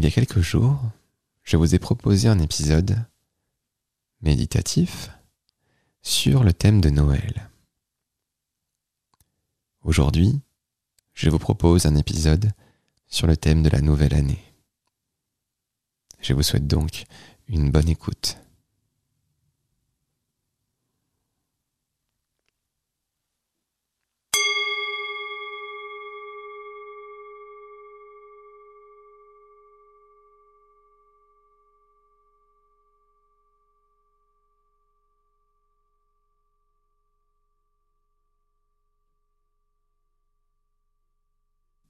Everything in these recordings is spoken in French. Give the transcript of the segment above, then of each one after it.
Il y a quelques jours, je vous ai proposé un épisode méditatif sur le thème de Noël. Aujourd'hui, je vous propose un épisode sur le thème de la nouvelle année. Je vous souhaite donc une bonne écoute.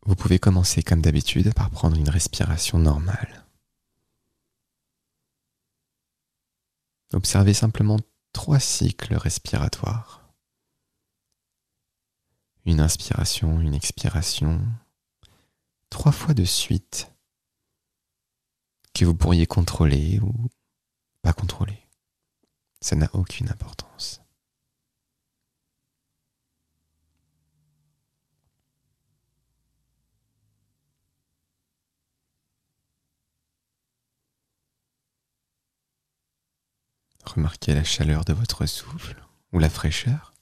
Vous pouvez commencer comme d'habitude par prendre une respiration normale. Observez simplement trois cycles respiratoires. Une inspiration, une expiration, trois fois de suite que vous pourriez contrôler ou pas contrôler. Ça n'a aucune importance. Remarquez la chaleur de votre souffle ou la fraîcheur.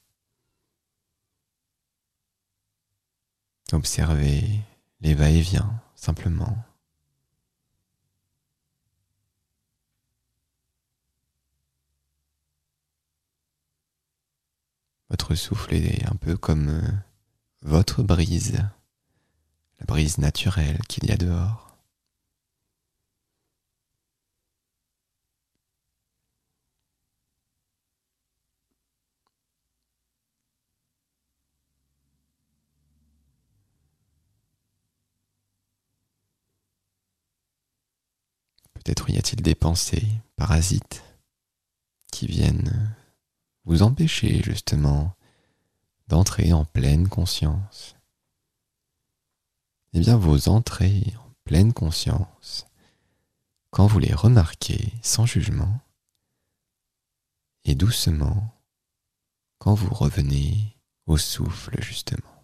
Observez les va-et-vient simplement. Votre souffle est un peu comme euh, votre brise, la brise naturelle qu'il y a dehors. Peut-être y a-t-il des pensées parasites qui viennent vous empêcher justement d'entrer en pleine conscience. Eh bien, vos entrées en pleine conscience, quand vous les remarquez sans jugement, et doucement, quand vous revenez au souffle justement.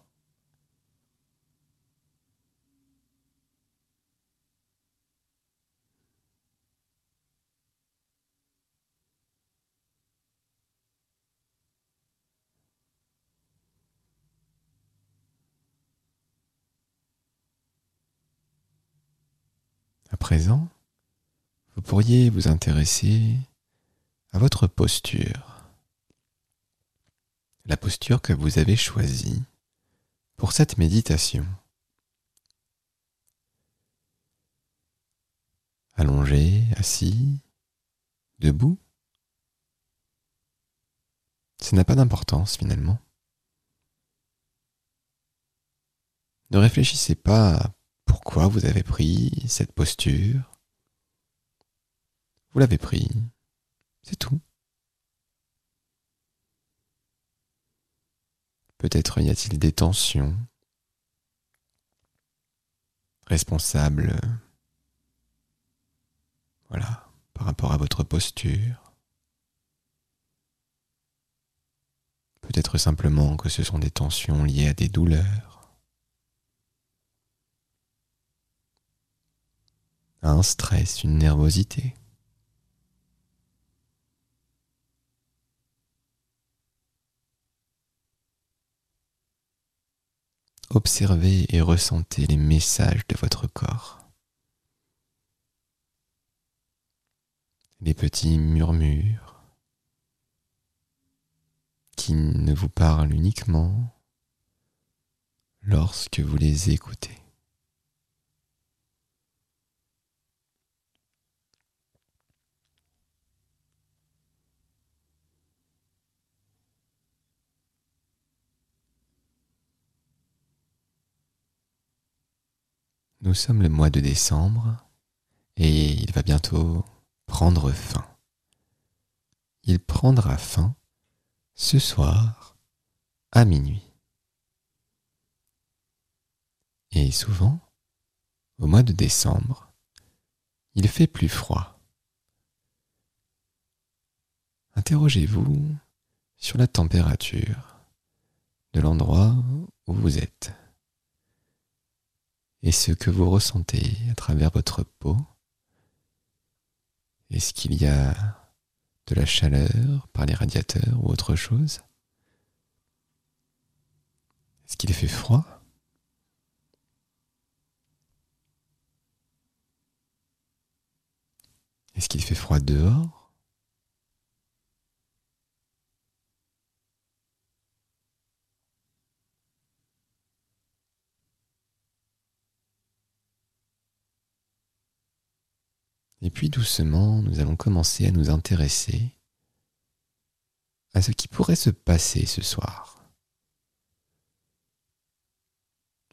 Présent, vous pourriez vous intéresser à votre posture, la posture que vous avez choisie pour cette méditation. Allongé, assis, debout. Ça n'a pas d'importance finalement. Ne réfléchissez pas pourquoi vous avez pris cette posture? Vous l'avez pris, c'est tout. Peut-être y a-t-il des tensions responsables, voilà, par rapport à votre posture. Peut-être simplement que ce sont des tensions liées à des douleurs. Un stress, une nervosité. Observez et ressentez les messages de votre corps. Les petits murmures qui ne vous parlent uniquement lorsque vous les écoutez. Nous sommes le mois de décembre et il va bientôt prendre fin. Il prendra fin ce soir à minuit. Et souvent, au mois de décembre, il fait plus froid. Interrogez-vous sur la température de l'endroit où vous êtes et ce que vous ressentez à travers votre peau. Est-ce qu'il y a de la chaleur par les radiateurs ou autre chose? Est-ce qu'il fait froid? Est-ce qu'il fait froid dehors? Et puis doucement, nous allons commencer à nous intéresser à ce qui pourrait se passer ce soir.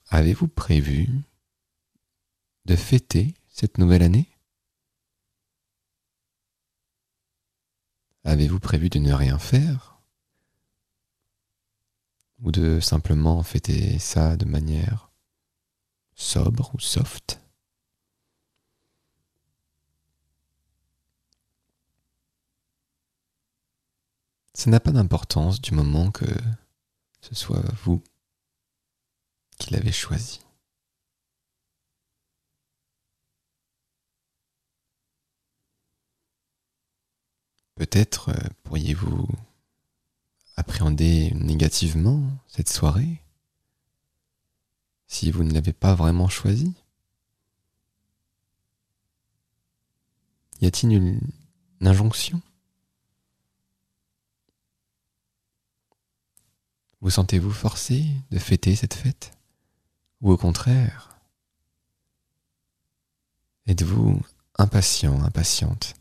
Avez-vous prévu de fêter cette nouvelle année? Avez-vous prévu de ne rien faire? Ou de simplement fêter ça de manière sobre ou soft? Ça n'a pas d'importance du moment que ce soit vous qui l'avez choisi. Peut-être euh, pourriez-vous appréhender négativement cette soirée si vous ne l'avez pas vraiment choisi Y a-t-il une, injonction? Vous sentez-vous forcé de fêter cette fête? Ou au contraire Êtes-vous impatient, impatiente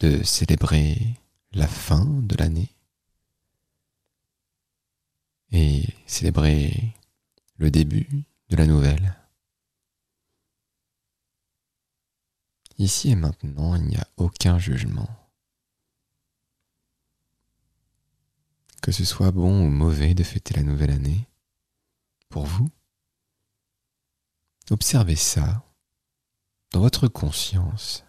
de célébrer la fin de l'année? Et célébrer le début de la nouvelle? Ici et maintenant, il n'y a aucun jugement. Que ce soit bon ou mauvais de fêter la nouvelle année, pour vous, observez ça dans votre conscience.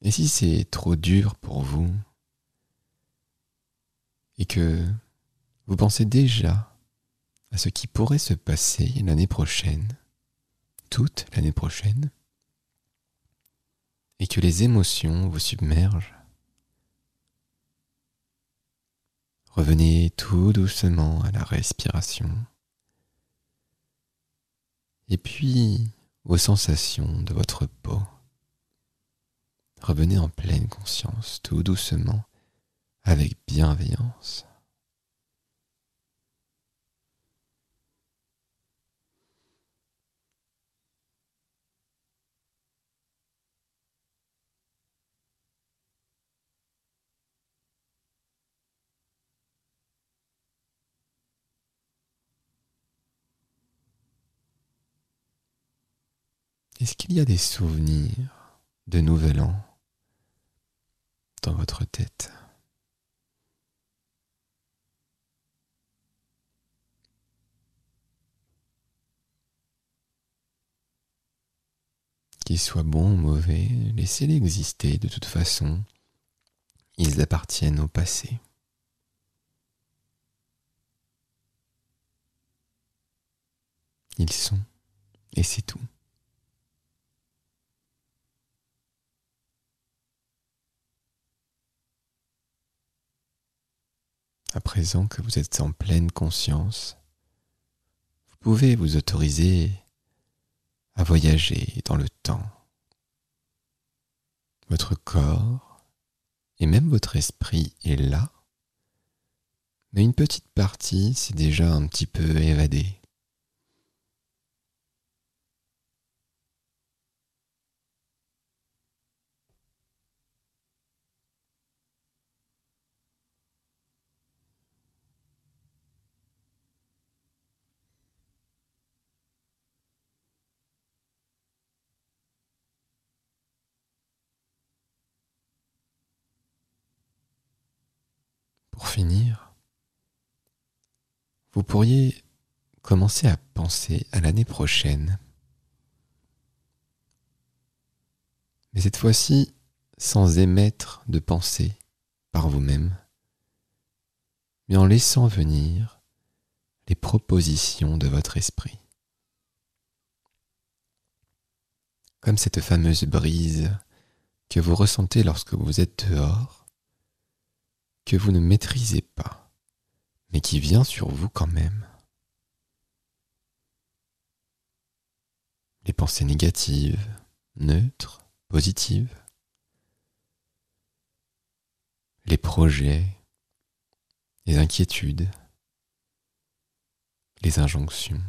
Et si c'est trop dur pour vous et que vous pensez déjà à ce qui pourrait se passer l'année prochaine, toute l'année prochaine, et que les émotions vous submergent, revenez tout doucement à la respiration, et puis aux sensations de votre peau. Revenez en pleine conscience, tout doucement, avec bienveillance. Est-ce qu'il y a des souvenirs de Nouvel An dans votre tête? Qu'ils soient bons ou mauvais, laissez-les exister de toute façon. Ils appartiennent au passé. Ils sont, et c'est tout. À présent que vous êtes en pleine conscience, vous pouvez vous autoriser à voyager dans le temps. Votre corps et même votre esprit est là, mais une petite partie s'est déjà un petit peu évadée. Pour vous pourriez commencer à penser à l'année prochaine. Mais cette fois-ci, sans émettre de pensée par vous-même, mais en laissant venir les propositions de votre esprit. Comme cette fameuse brise que vous ressentez lorsque vous êtes dehors, que vous ne maîtrisez pas, mais qui vient sur vous quand même. Les pensées négatives, neutres, positives, les projets, les inquiétudes, les injonctions.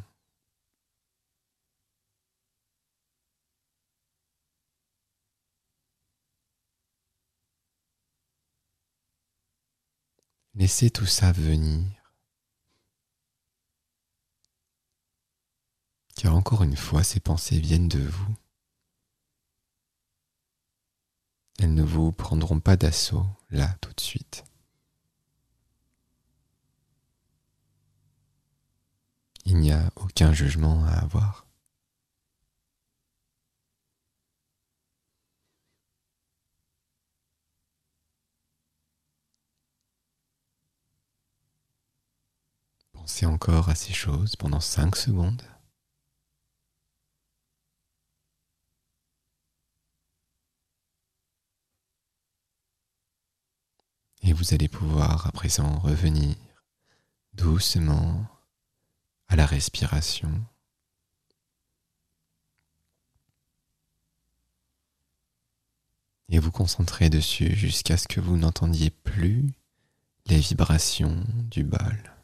Laissez tout ça venir. Car encore une fois, ces pensées viennent de vous. Elles ne vous prendront pas d'assaut là tout de suite. Il n'y a aucun jugement à avoir. Encore à ces choses pendant 5 secondes. Et vous allez pouvoir à présent revenir doucement à la respiration. Et vous concentrer dessus jusqu'à ce que vous n'entendiez plus les vibrations du bol.